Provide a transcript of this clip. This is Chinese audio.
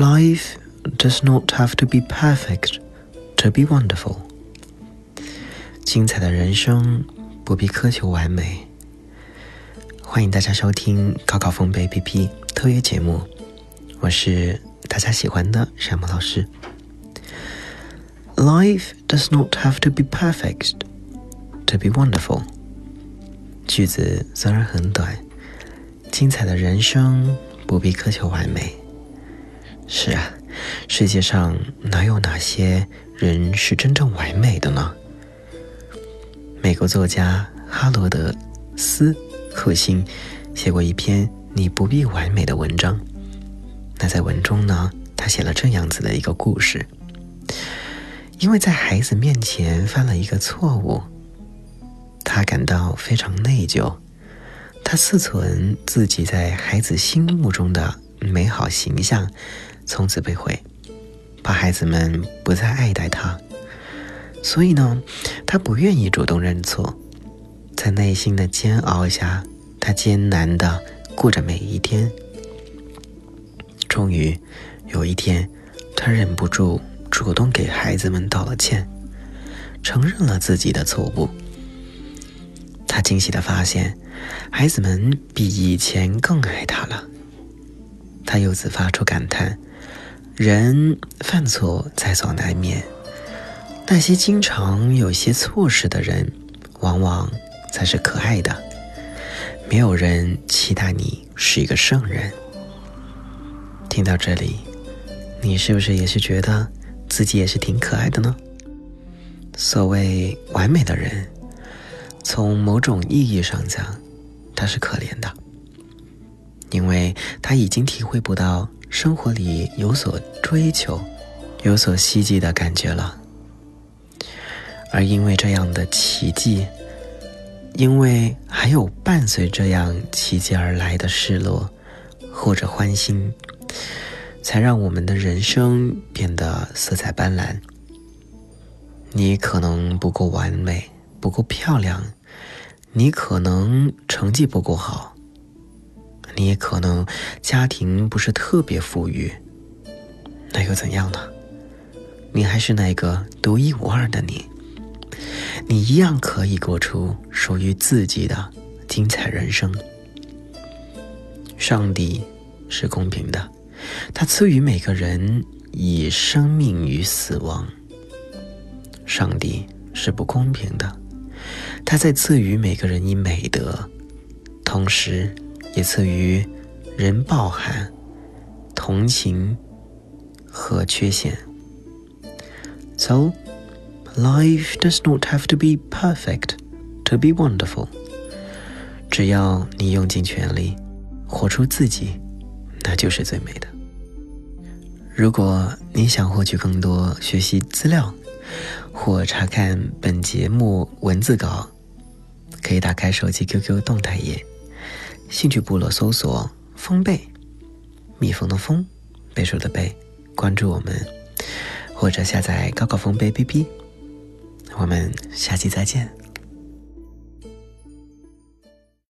Life does not have to be perfect to be wonderful。精彩的人生不必苛求完美。欢迎大家收听高考风贝 APP 特约节目，我是大家喜欢的山姆老师。Life does not have to be perfect to be wonderful。句子虽然很短，精彩的人生不必苛求完美。是啊，世界上哪有哪些人是真正完美的呢？美国作家哈罗德斯克辛写过一篇《你不必完美》的文章。那在文中呢，他写了这样子的一个故事。因为在孩子面前犯了一个错误，他感到非常内疚。他自存自己在孩子心目中的美好形象，从此被毁，怕孩子们不再爱戴他。所以呢，他不愿意主动认错，在内心的煎熬下，他艰难的过着每一天。终于有一天，他忍不住。主动给孩子们道了歉，承认了自己的错误。他惊喜的发现，孩子们比以前更爱他了。他由此发出感叹：人犯错在所难免，那些经常有些错事的人，往往才是可爱的。没有人期待你是一个圣人。听到这里，你是不是也是觉得？自己也是挺可爱的呢。所谓完美的人，从某种意义上讲，他是可怜的，因为他已经体会不到生活里有所追求、有所希冀的感觉了。而因为这样的奇迹，因为还有伴随这样奇迹而来的失落或者欢欣。才让我们的人生变得色彩斑斓。你可能不够完美，不够漂亮，你可能成绩不够好，你也可能家庭不是特别富裕，那又怎样呢？你还是那个独一无二的你，你一样可以过出属于自己的精彩人生。上帝是公平的。他赐予每个人以生命与死亡。上帝是不公平的，他在赐予每个人以美德，同时也赐予人抱憾同情和缺陷。So, life does not have to be perfect to be wonderful。只要你用尽全力，活出自己。那就是最美的。如果你想获取更多学习资料，或查看本节目文字稿，可以打开手机 QQ 动态页，兴趣部落搜索“风贝”，蜜蜂的蜂，贝数的贝，关注我们，或者下载高考风贝 APP。我们下期再见。